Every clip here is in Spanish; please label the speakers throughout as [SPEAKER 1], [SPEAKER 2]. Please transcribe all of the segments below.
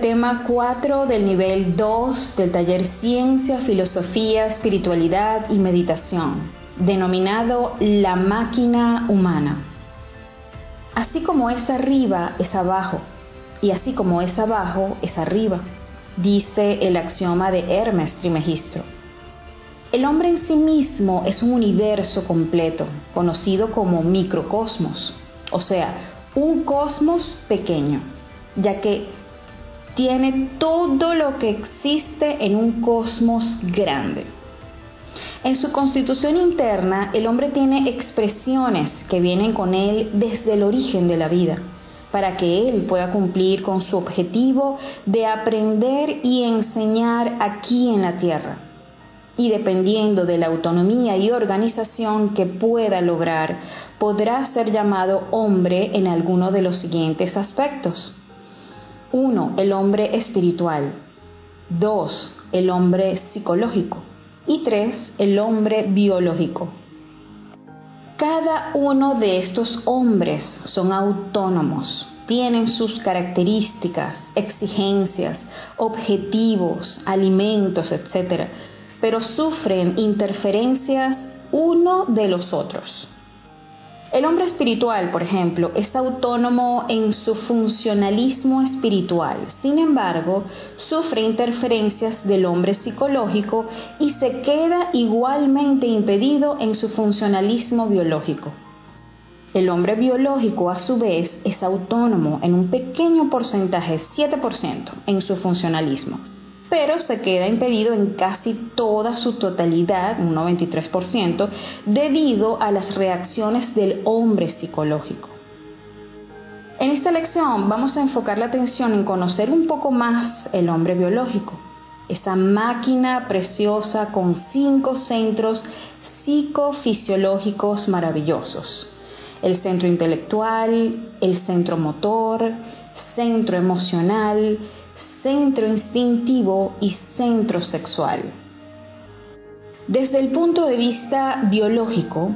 [SPEAKER 1] Tema 4 del nivel 2 del taller Ciencia, Filosofía, Espiritualidad y Meditación, denominado La máquina humana. Así como es arriba, es abajo, y así como es abajo, es arriba, dice el axioma de Hermes Trimegistro. El hombre en sí mismo es un universo completo, conocido como microcosmos, o sea, un cosmos pequeño ya que tiene todo lo que existe en un cosmos grande. En su constitución interna, el hombre tiene expresiones que vienen con él desde el origen de la vida, para que él pueda cumplir con su objetivo de aprender y enseñar aquí en la tierra. Y dependiendo de la autonomía y organización que pueda lograr, podrá ser llamado hombre en alguno de los siguientes aspectos. 1. El hombre espiritual. 2. El hombre psicológico. Y 3. El hombre biológico. Cada uno de estos hombres son autónomos, tienen sus características, exigencias, objetivos, alimentos, etc., pero sufren interferencias uno de los otros. El hombre espiritual, por ejemplo, es autónomo en su funcionalismo espiritual, sin embargo, sufre interferencias del hombre psicológico y se queda igualmente impedido en su funcionalismo biológico. El hombre biológico, a su vez, es autónomo en un pequeño porcentaje, 7%, en su funcionalismo pero se queda impedido en casi toda su totalidad, un 93%, debido a las reacciones del hombre psicológico. En esta lección vamos a enfocar la atención en conocer un poco más el hombre biológico, esta máquina preciosa con cinco centros psicofisiológicos maravillosos. El centro intelectual, el centro motor, centro emocional, centro instintivo y centro sexual. Desde el punto de vista biológico,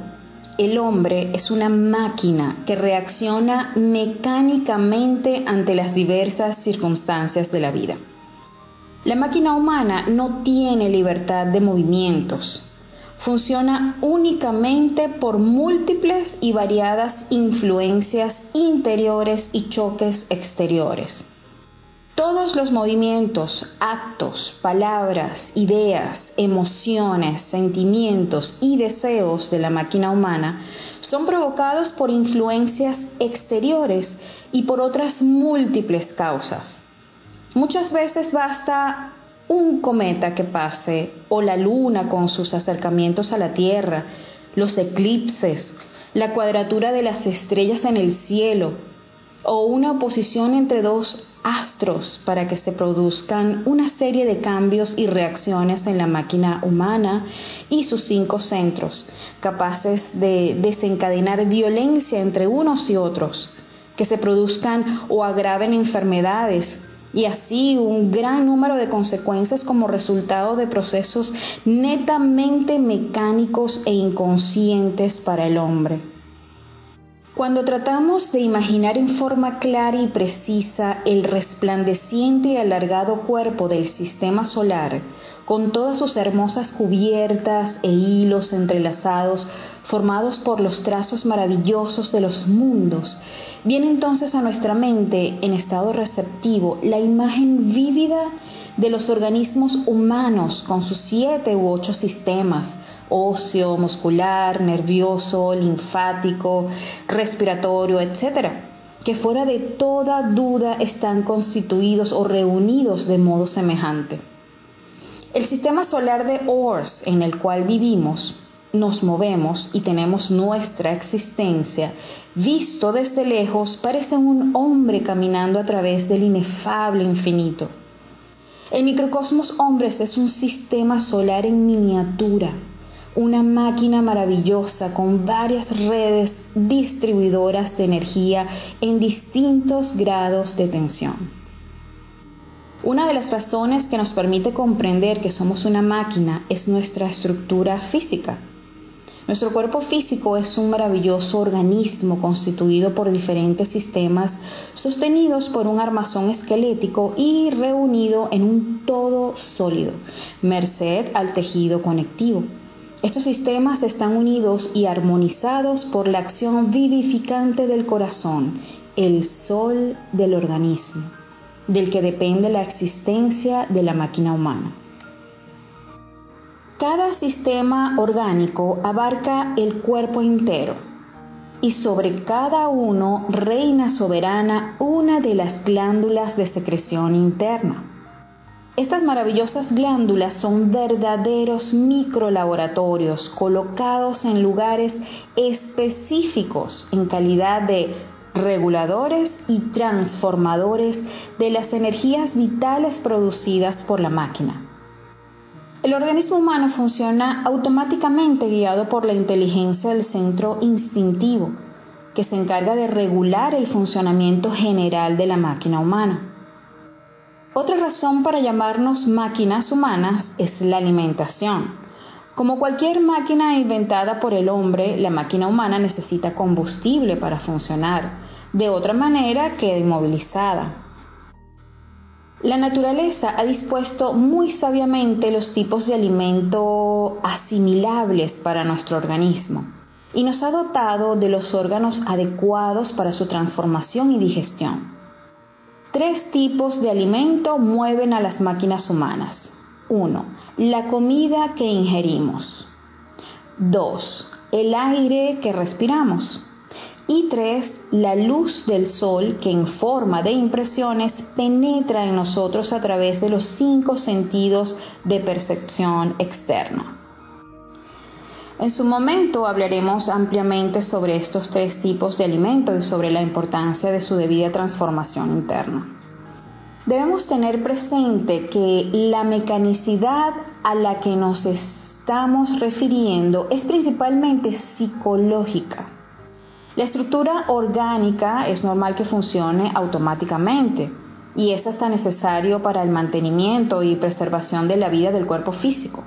[SPEAKER 1] el hombre es una máquina que reacciona mecánicamente ante las diversas circunstancias de la vida. La máquina humana no tiene libertad de movimientos, funciona únicamente por múltiples y variadas influencias interiores y choques exteriores. Todos los movimientos, actos, palabras, ideas, emociones, sentimientos y deseos de la máquina humana son provocados por influencias exteriores y por otras múltiples causas. Muchas veces basta un cometa que pase o la luna con sus acercamientos a la Tierra, los eclipses, la cuadratura de las estrellas en el cielo o una oposición entre dos astros para que se produzcan una serie de cambios y reacciones en la máquina humana y sus cinco centros, capaces de desencadenar violencia entre unos y otros, que se produzcan o agraven enfermedades y así un gran número de consecuencias como resultado de procesos netamente mecánicos e inconscientes para el hombre. Cuando tratamos de imaginar en forma clara y precisa el resplandeciente y alargado cuerpo del sistema solar, con todas sus hermosas cubiertas e hilos entrelazados formados por los trazos maravillosos de los mundos, viene entonces a nuestra mente en estado receptivo la imagen vívida de los organismos humanos con sus siete u ocho sistemas, óseo, muscular, nervioso, linfático, respiratorio, etc., que fuera de toda duda están constituidos o reunidos de modo semejante. El sistema solar de Ors en el cual vivimos, nos movemos y tenemos nuestra existencia, visto desde lejos, parece un hombre caminando a través del inefable infinito. El microcosmos hombres es un sistema solar en miniatura, una máquina maravillosa con varias redes distribuidoras de energía en distintos grados de tensión. Una de las razones que nos permite comprender que somos una máquina es nuestra estructura física. Nuestro cuerpo físico es un maravilloso organismo constituido por diferentes sistemas sostenidos por un armazón esquelético y reunido en un todo sólido, merced al tejido conectivo. Estos sistemas están unidos y armonizados por la acción vivificante del corazón, el sol del organismo, del que depende la existencia de la máquina humana. Cada sistema orgánico abarca el cuerpo entero y sobre cada uno reina soberana una de las glándulas de secreción interna. Estas maravillosas glándulas son verdaderos microlaboratorios colocados en lugares específicos en calidad de reguladores y transformadores de las energías vitales producidas por la máquina. El organismo humano funciona automáticamente guiado por la inteligencia del centro instintivo, que se encarga de regular el funcionamiento general de la máquina humana. Otra razón para llamarnos máquinas humanas es la alimentación. Como cualquier máquina inventada por el hombre, la máquina humana necesita combustible para funcionar, de otra manera queda inmovilizada. La naturaleza ha dispuesto muy sabiamente los tipos de alimento asimilables para nuestro organismo y nos ha dotado de los órganos adecuados para su transformación y digestión. Tres tipos de alimento mueven a las máquinas humanas. 1. La comida que ingerimos. 2. El aire que respiramos. Y 3. La luz del sol que en forma de impresiones penetra en nosotros a través de los cinco sentidos de percepción externa. En su momento hablaremos ampliamente sobre estos tres tipos de alimentos y sobre la importancia de su debida transformación interna. Debemos tener presente que la mecanicidad a la que nos estamos refiriendo es principalmente psicológica. La estructura orgánica es normal que funcione automáticamente y es hasta necesario para el mantenimiento y preservación de la vida del cuerpo físico.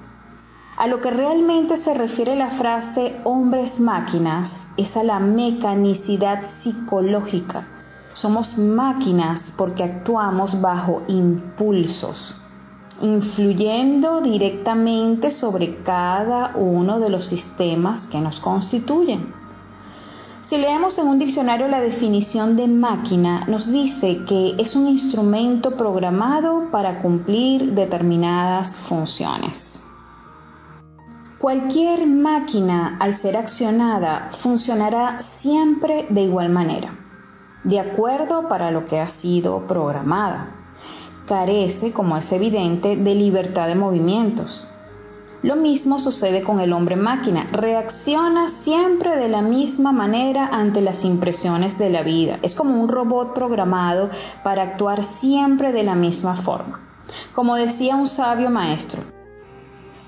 [SPEAKER 1] A lo que realmente se refiere la frase hombres máquinas es a la mecanicidad psicológica. Somos máquinas porque actuamos bajo impulsos, influyendo directamente sobre cada uno de los sistemas que nos constituyen. Si leemos en un diccionario la definición de máquina, nos dice que es un instrumento programado para cumplir determinadas funciones. Cualquier máquina al ser accionada funcionará siempre de igual manera, de acuerdo para lo que ha sido programada. Carece, como es evidente, de libertad de movimientos. Lo mismo sucede con el hombre máquina. Reacciona siempre de la misma manera ante las impresiones de la vida. Es como un robot programado para actuar siempre de la misma forma. Como decía un sabio maestro,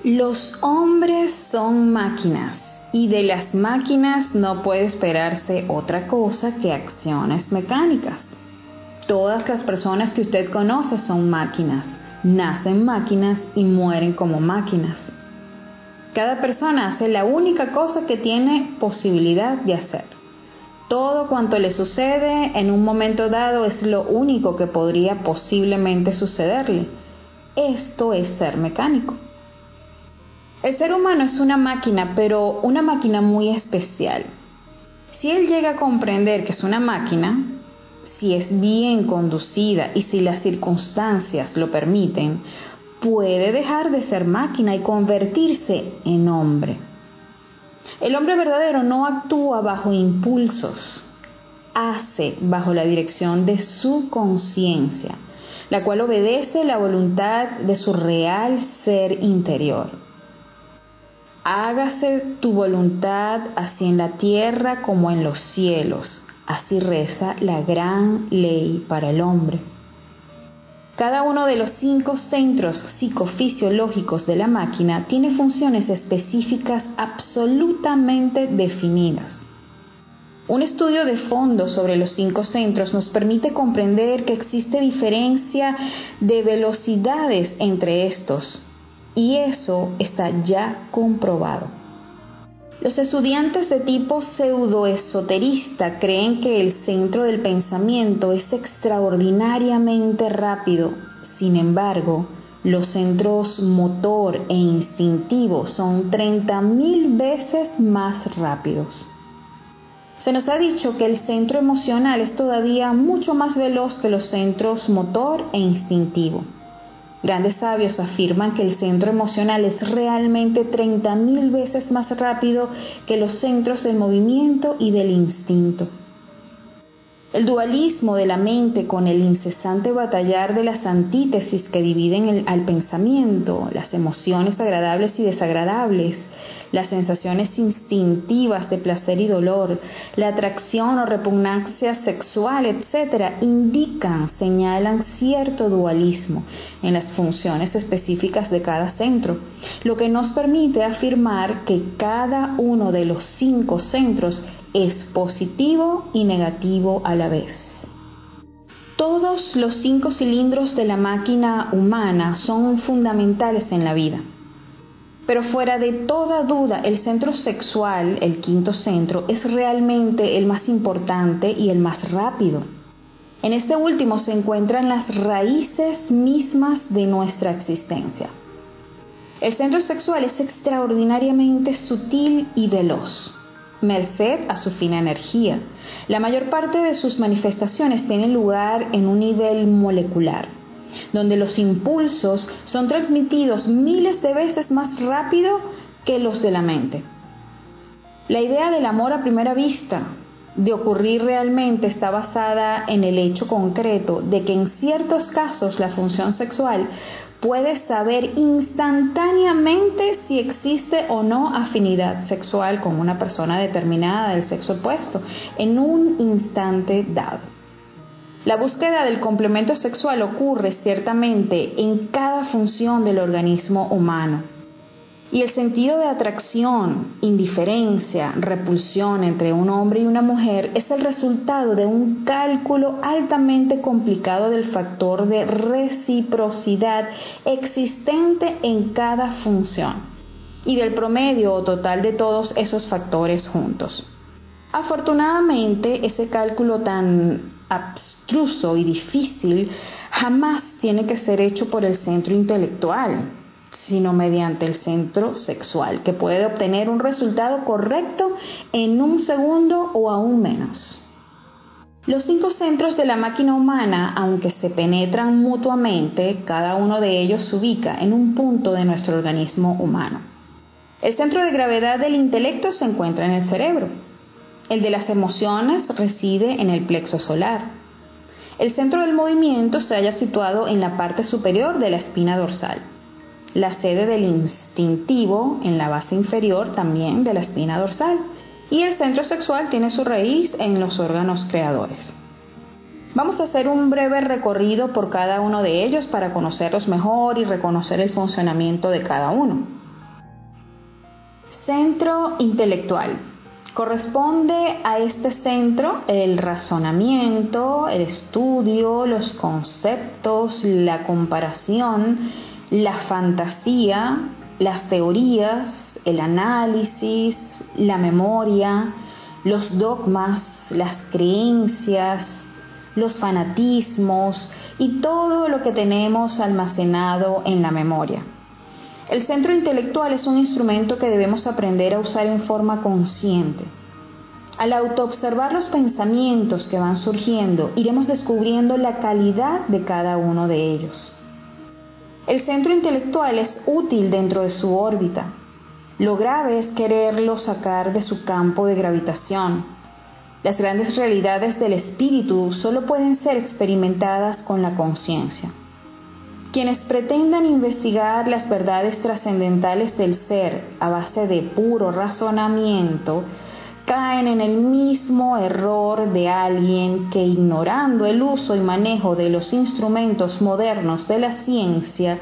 [SPEAKER 1] los hombres son máquinas Y de las máquinas no puede esperarse otra cosa que acciones mecánicas. Todas las personas que usted conoce son máquinas, nacen máquinas y mueren como máquinas. Cada persona hace la única cosa que tiene posibilidad de hacer. Todo cuanto le sucede en un momento dado es lo único que podría posiblemente sucederle. Esto es ser mecánico. El ser humano es una máquina, pero una máquina muy especial. Si él llega a comprender que es una máquina, si es bien conducida y si las circunstancias lo permiten, puede dejar de ser máquina y convertirse en hombre. El hombre verdadero no actúa bajo impulsos, hace bajo la dirección de su conciencia, la cual obedece la voluntad de su real ser interior. Hágase tu voluntad así en la tierra como en los cielos, Así reza la gran ley para el hombre. Cada uno de los cinco centros psicofisiológicos de la máquina tiene funciones específicas absolutamente definidas. Un estudio de fondo sobre los cinco centros nos permite comprender que existe diferencia de velocidades entre estos y eso está ya comprobado. Los estudiantes de tipo pseudoesoterista creen que el centro del pensamiento es extraordinariamente rápido. Sin embargo, los centros motor e instintivo son 30.000 veces más rápidos. Se nos ha dicho que el centro emocional es todavía mucho más veloz que los centros motor e instintivo. Grandes sabios afirman que el centro emocional es realmente 30.000 veces más rápido que los centros del movimiento y del instinto. El dualismo de la mente con el incesante batallar de las antítesis que dividen al pensamiento, las emociones agradables y desagradables, las sensaciones instintivas de placer y dolor, la atracción o repugnancia sexual, etc., indican, señalan cierto dualismo en las funciones específicas de cada centro, lo que nos permite afirmar que cada uno de los cinco centros es positivo y negativo a la vez. Todos los cinco cilindros de la máquina humana son fundamentales en la vida. Pero fuera de toda duda, el centro sexual, el quinto centro, es realmente el más importante y el más rápido. En este último se encuentran las raíces mismas de nuestra existencia. El centro sexual es extraordinariamente sutil y veloz, merced a su fina energía. La mayor parte de sus manifestaciones tienen lugar en un nivel molecular donde los impulsos son transmitidos miles de veces más rápido que los de la mente. La idea del amor a primera vista, de ocurrir realmente, está basada en el hecho concreto de que en ciertos casos la función sexual puede saber instantáneamente si existe o no afinidad sexual con una persona determinada del sexo opuesto en un instante dado. La búsqueda del complemento sexual ocurre ciertamente en cada función del organismo humano. Y el sentido de atracción, indiferencia, repulsión entre un hombre y una mujer es el resultado de un cálculo altamente complicado del factor de reciprocidad existente en cada función y del promedio o total de todos esos factores juntos. Afortunadamente, ese cálculo tan abstruso y difícil jamás tiene que ser hecho por el centro intelectual, sino mediante el centro sexual, que puede obtener un resultado correcto en un segundo o aún menos. Los cinco centros de la máquina humana, aunque se penetran mutuamente, cada uno de ellos se ubica en un punto de nuestro organismo humano. El centro de gravedad del intelecto se encuentra en el cerebro, el de las emociones reside en el plexo solar. El centro del movimiento se halla situado en la parte superior de la espina dorsal. La sede del instintivo en la base inferior también de la espina dorsal. Y el centro sexual tiene su raíz en los órganos creadores. Vamos a hacer un breve recorrido por cada uno de ellos para conocerlos mejor y reconocer el funcionamiento de cada uno. Centro intelectual. Corresponde a este centro el razonamiento, el estudio, los conceptos, la comparación, la fantasía, las teorías, el análisis, la memoria, los dogmas, las creencias, los fanatismos y todo lo que tenemos almacenado en la memoria. El centro intelectual es un instrumento que debemos aprender a usar en forma consciente. Al autoobservar los pensamientos que van surgiendo, iremos descubriendo la calidad de cada uno de ellos. El centro intelectual es útil dentro de su órbita. Lo grave es quererlo sacar de su campo de gravitación. Las grandes realidades del espíritu solo pueden ser experimentadas con la conciencia. Quienes pretendan investigar las verdades trascendentales del ser a base de puro razonamiento caen en el mismo error de alguien que ignorando el uso y manejo de los instrumentos modernos de la ciencia,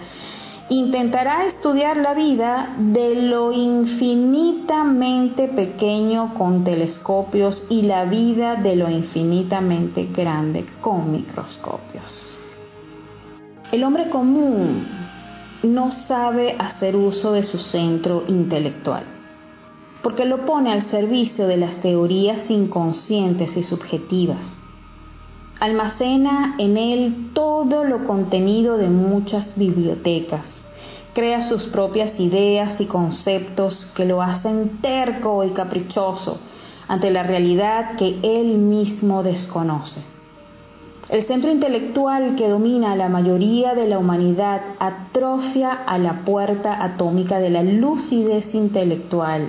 [SPEAKER 1] intentará estudiar la vida de lo infinitamente pequeño con telescopios y la vida de lo infinitamente grande con microscopios. El hombre común no sabe hacer uso de su centro intelectual, porque lo pone al servicio de las teorías inconscientes y subjetivas. Almacena en él todo lo contenido de muchas bibliotecas, crea sus propias ideas y conceptos que lo hacen terco y caprichoso ante la realidad que él mismo desconoce. El centro intelectual que domina a la mayoría de la humanidad atrofia a la puerta atómica de la lucidez intelectual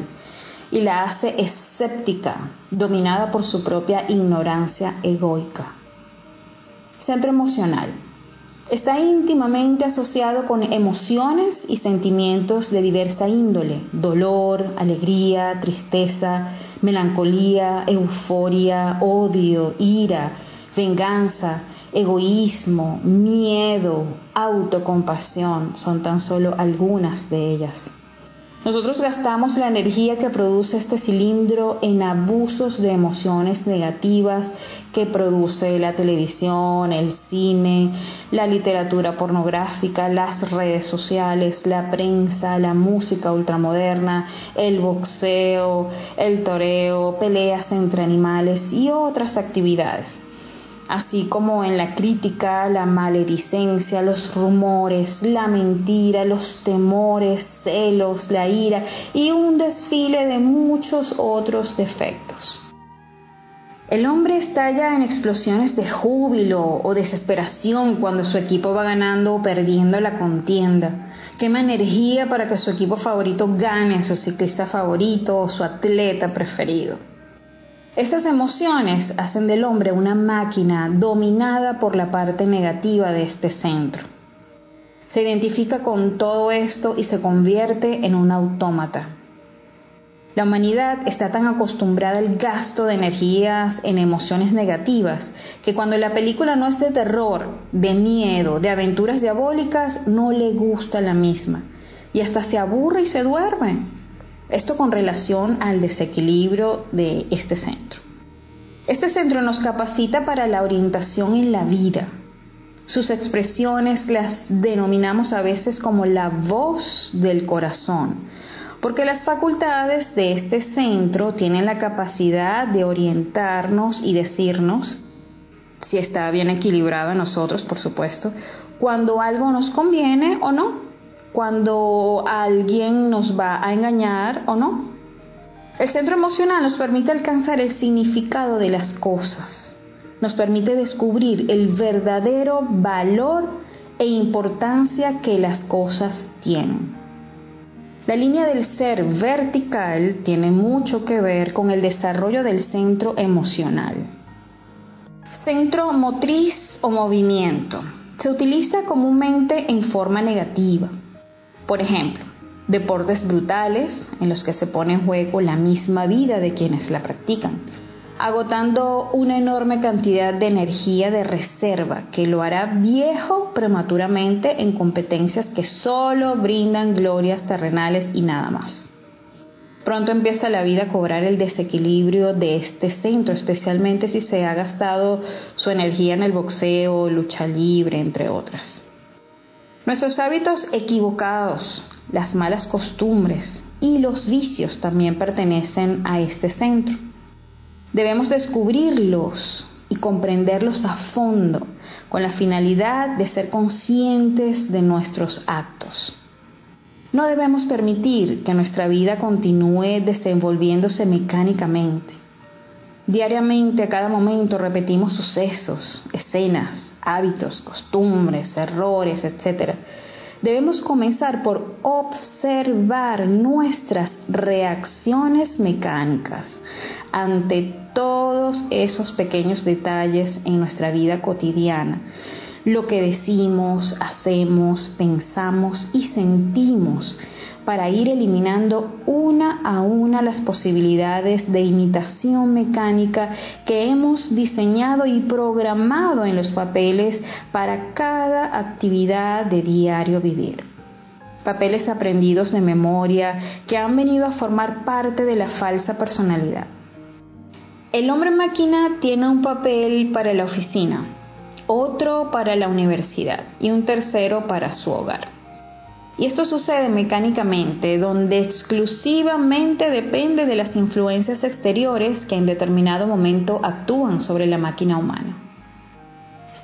[SPEAKER 1] y la hace escéptica, dominada por su propia ignorancia egoica. Centro emocional. Está íntimamente asociado con emociones y sentimientos de diversa índole, dolor, alegría, tristeza, melancolía, euforia, odio, ira, venganza, egoísmo, miedo, autocompasión son tan solo algunas de ellas. Nosotros gastamos la energía que produce este cilindro en abusos de emociones negativas que produce la televisión, el cine, la literatura pornográfica, las redes sociales, la prensa, la música ultramoderna, el boxeo, el toreo, peleas entre animales y otras actividades así como en la crítica, la maledicencia, los rumores, la mentira, los temores, celos, la ira y un desfile de muchos otros defectos. El hombre estalla en explosiones de júbilo o desesperación cuando su equipo va ganando o perdiendo la contienda. Quema energía para que su equipo favorito gane, su ciclista favorito o su atleta preferido. Estas emociones hacen del hombre una máquina dominada por la parte negativa de este centro. Se identifica con todo esto y se convierte en un autómata. La humanidad está tan acostumbrada al gasto de energías en emociones negativas que cuando la película no es de terror, de miedo, de aventuras diabólicas, no le gusta la misma y hasta se aburre y se duerme. Esto con relación al desequilibrio de este centro. Este centro nos capacita para la orientación en la vida. Sus expresiones las denominamos a veces como la voz del corazón, porque las facultades de este centro tienen la capacidad de orientarnos y decirnos, si está bien equilibrado en nosotros, por supuesto, cuando algo nos conviene o no, cuando alguien nos va a engañar o no. El centro emocional nos permite alcanzar el significado de las cosas, nos permite descubrir el verdadero valor e importancia que las cosas tienen. La línea del ser vertical tiene mucho que ver con el desarrollo del centro emocional. Centro motriz o movimiento. Se utiliza comúnmente en forma negativa. Por ejemplo, deportes brutales en los que se pone en juego la misma vida de quienes la practican, agotando una enorme cantidad de energía de reserva que lo hará viejo prematuramente en competencias que solo brindan glorias terrenales y nada más. Pronto empieza la vida a cobrar el desequilibrio de este centro, especialmente si se ha gastado su energía en el boxeo, lucha libre, entre otras. Nuestros hábitos equivocados, las malas costumbres y los vicios también pertenecen a este centro. Debemos descubrirlos y comprenderlos a fondo con la finalidad de ser conscientes de nuestros actos. No debemos permitir que nuestra vida continúe desenvolviéndose mecánicamente. Diariamente, a cada momento, repetimos sucesos, escenas, hábitos, costumbres, errores, etc. Debemos comenzar por observar nuestras reacciones mecánicas ante todos esos pequeños detalles en nuestra vida cotidiana lo que decimos, hacemos, pensamos y sentimos para ir eliminando una a una las posibilidades de imitación mecánica que hemos diseñado y programado en los papeles para cada actividad de diario vivir. Papeles aprendidos de memoria que han venido a formar parte de la falsa personalidad. El hombre máquina tiene un papel para la oficina, otro para la universidad y un tercero para su hogar. Y esto sucede mecánicamente, donde exclusivamente depende de las influencias exteriores que en determinado momento actúan sobre la máquina humana.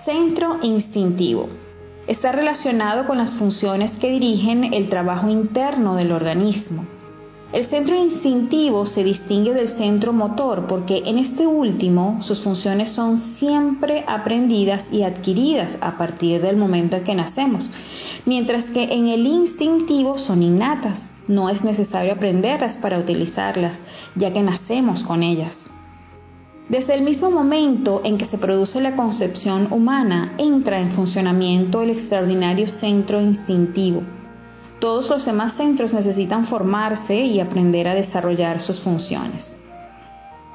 [SPEAKER 1] Centro instintivo. Está relacionado con las funciones que dirigen el trabajo interno del organismo el centro instintivo se distingue del centro motor porque en este último sus funciones son siempre aprendidas y adquiridas a partir del momento en que nacemos, mientras que en el instintivo son innatas. No es necesario aprenderlas para utilizarlas, ya que nacemos con ellas. Desde el mismo momento en que se produce la concepción humana, entra en funcionamiento el extraordinario centro instintivo todos los demás centros necesitan formarse y aprender a desarrollar sus funciones.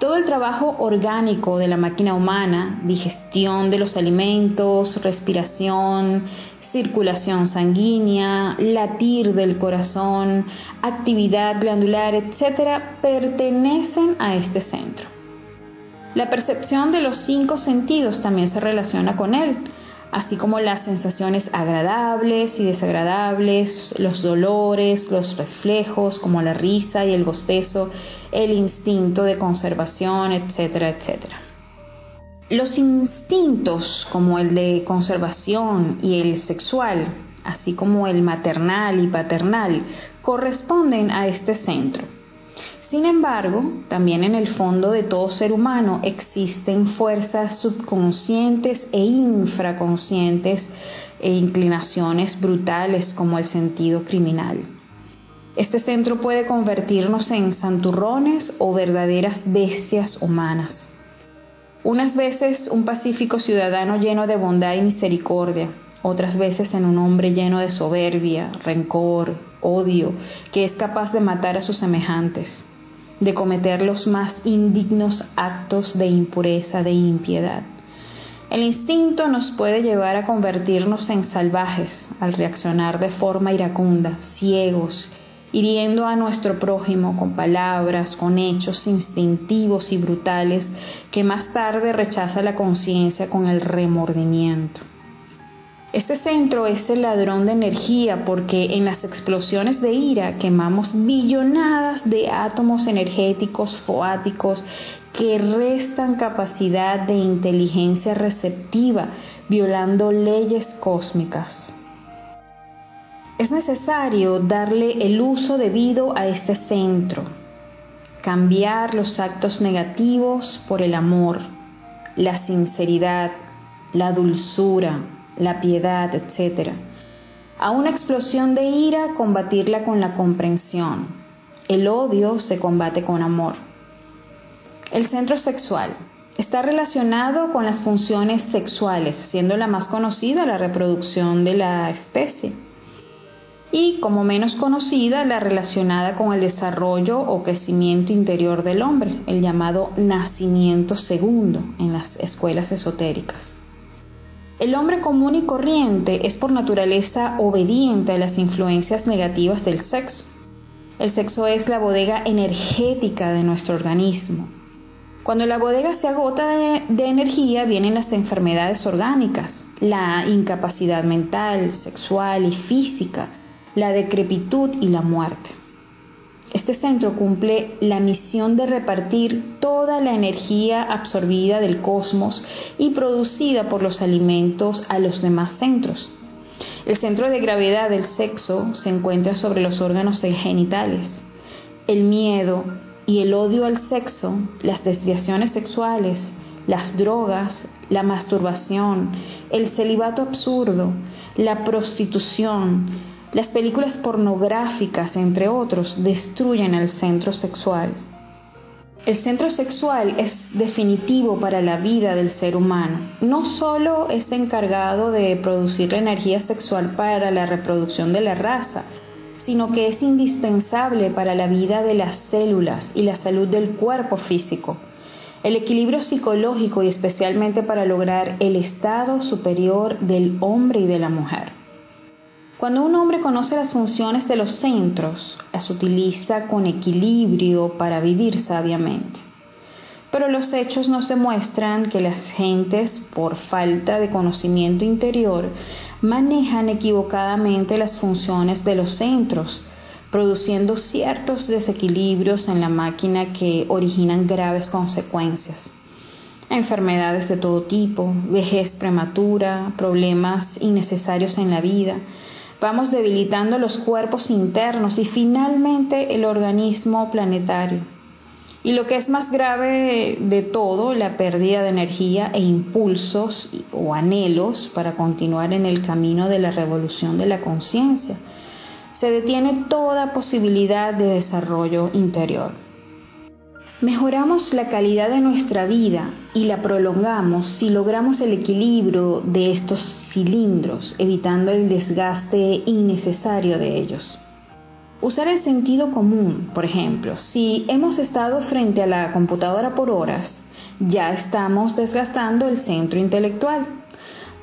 [SPEAKER 1] Todo el trabajo orgánico de la máquina humana, digestión de los alimentos, respiración, circulación sanguínea, latir del corazón, actividad glandular, etc., pertenecen a este centro. La percepción de los cinco sentidos también se relaciona con él, así como las sensaciones agradables y desagradables, los dolores, los reflejos como la risa y el bostezo, el instinto de conservación, etcétera, etcétera. Los instintos como el de conservación y el sexual, así como el maternal y paternal, corresponden a este centro sin embargo, también en el fondo de todo ser humano existen fuerzas subconscientes e infraconscientes e inclinaciones brutales como el sentido criminal. Este centro puede convertirnos en santurrones o verdaderas bestias humanas. Unas veces un pacífico ciudadano lleno de bondad y misericordia, otras veces en un hombre lleno de soberbia, rencor, odio, que es capaz de matar a sus semejantes de cometer los más indignos actos de impureza, de impiedad. El instinto nos puede llevar a convertirnos en salvajes al reaccionar de forma iracunda, ciegos, hiriendo a nuestro prójimo con palabras, con hechos instintivos y brutales que más tarde rechaza la conciencia con el remordimiento. Este centro es el ladrón de energía porque en las explosiones de ira quemamos billonadas de átomos energéticos foáticos que restan capacidad de inteligencia receptiva, violando leyes cósmicas. Es necesario darle el uso debido a este centro, cambiar los actos negativos por el amor, la sinceridad, la dulzura, la piedad, etc. A una explosión de ira, combatirla con la comprensión. El odio se combate con amor. El centro sexual está relacionado con las funciones sexuales, siendo la más conocida la reproducción de la especie y como menos conocida la relacionada con el desarrollo o crecimiento interior del hombre, el llamado nacimiento segundo en las escuelas esotéricas. El hombre común y corriente es por naturaleza obediente a las influencias negativas del sexo. El sexo es la bodega energética de nuestro organismo. Cuando la bodega se agota de, energía vienen las enfermedades orgánicas, la incapacidad mental, sexual y física, la decrepitud y la muerte. Este centro cumple la misión de repartir toda la energía absorbida del cosmos y producida por los alimentos a los demás centros. El centro de gravedad del sexo se encuentra sobre los órganos genitales. El miedo y el odio al sexo, las desviaciones sexuales, las drogas, la masturbación, el celibato absurdo, la prostitución, las películas pornográficas, entre otros, destruyen el centro sexual. El centro sexual es definitivo para la vida del ser humano. No solo es encargado de producir la energía sexual para la reproducción de la raza, sino que es indispensable para la vida de las células y la salud del cuerpo físico, el equilibrio psicológico y especialmente para lograr el estado superior del hombre y de la mujer. Cuando un hombre conoce las funciones de los centros, las utiliza con equilibrio para vivir sabiamente. Pero los hechos nos demuestran que las gentes, por falta de conocimiento interior, manejan equivocadamente las funciones de los centros, produciendo ciertos desequilibrios en la máquina que originan graves consecuencias. Enfermedades de todo tipo, vejez prematura, problemas innecesarios en la vida, vamos debilitando los cuerpos internos y finalmente el organismo planetario. Y lo que es más grave de todo, la pérdida de energía e impulsos o anhelos para continuar en el camino de la revolución de la conciencia. Se detiene toda posibilidad de desarrollo interior. Mejoramos la calidad de nuestra vida y la prolongamos si logramos el equilibrio de estos cilindros, evitando el desgaste innecesario de ellos. Usar el sentido común, por ejemplo, si hemos estado frente a la computadora por horas, ya estamos desgastando el centro intelectual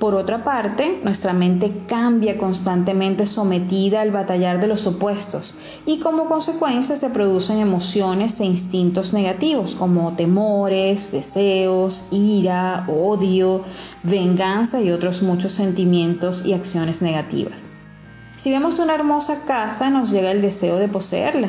[SPEAKER 1] por otra parte, nuestra mente cambia constantemente sometida al batallar de los opuestos y como consecuencia se producen emociones e instintos negativos como temores, deseos, ira, odio, venganza y otros muchos sentimientos y acciones negativas. Si vemos una hermosa casa nos llega el deseo de poseerla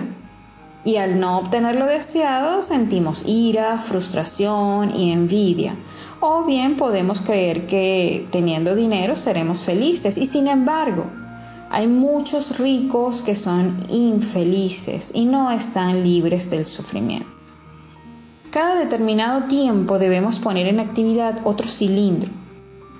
[SPEAKER 1] y al no obtener lo deseado sentimos ira, frustración y envidia o bien podemos creer que teniendo dinero seremos felices y sin embargo hay muchos ricos que son infelices y no están libres del sufrimiento. Cada determinado tiempo debemos poner en actividad otro cilindro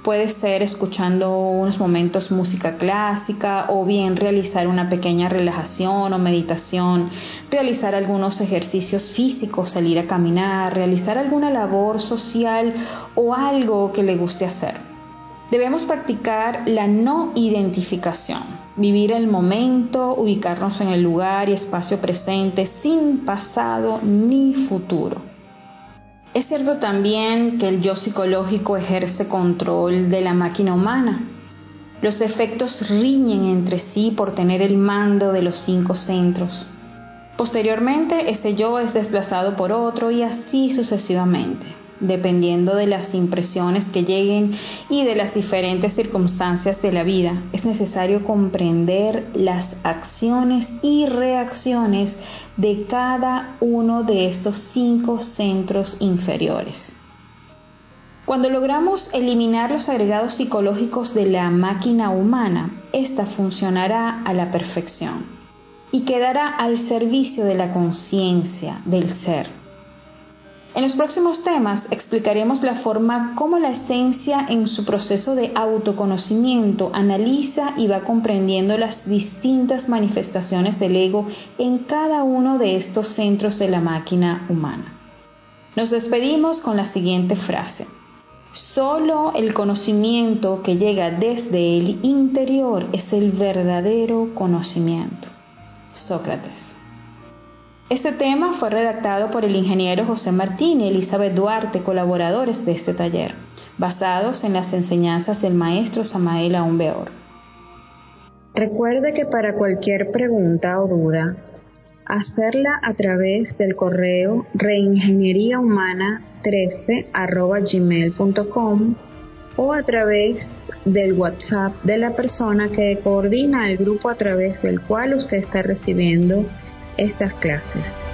[SPEAKER 1] Puede ser escuchando unos momentos música clásica o bien realizar una pequeña relajación o meditación, realizar algunos ejercicios físicos, salir a caminar, realizar alguna labor social o algo que le guste hacer. Debemos practicar la no identificación, vivir el momento, ubicarnos en el lugar y espacio presente sin pasado ni futuro. Es cierto también que el yo psicológico ejerce control de la máquina humana. Los efectos riñen entre sí por tener el mando de los cinco centros. Posteriormente, ese yo es desplazado por otro y así sucesivamente dependiendo de las impresiones que lleguen y de las diferentes circunstancias de la vida. Es necesario comprender las acciones y reacciones de cada uno de estos cinco centros inferiores. Cuando logramos eliminar los agregados psicológicos de la máquina humana, ésta funcionará a la perfección y quedará al servicio de la conciencia del ser. En los próximos temas explicaremos la forma como la esencia en su proceso de autoconocimiento analiza y va comprendiendo las distintas manifestaciones del ego en cada uno de estos centros de la máquina humana. Nos despedimos con la siguiente frase. Solo el conocimiento que llega desde el interior es el verdadero conocimiento. Sócrates. Este tema fue redactado por el ingeniero José Martín y Elizabeth Duarte, colaboradores de este taller, basados en las enseñanzas del maestro Samael Aún
[SPEAKER 2] Recuerde que para cualquier pregunta o duda,
[SPEAKER 1] hacerla a través del correo reingenieríahumana13 gmail.com o a través del WhatsApp de la persona que coordina el grupo a través del cual usted está recibiendo estas clases.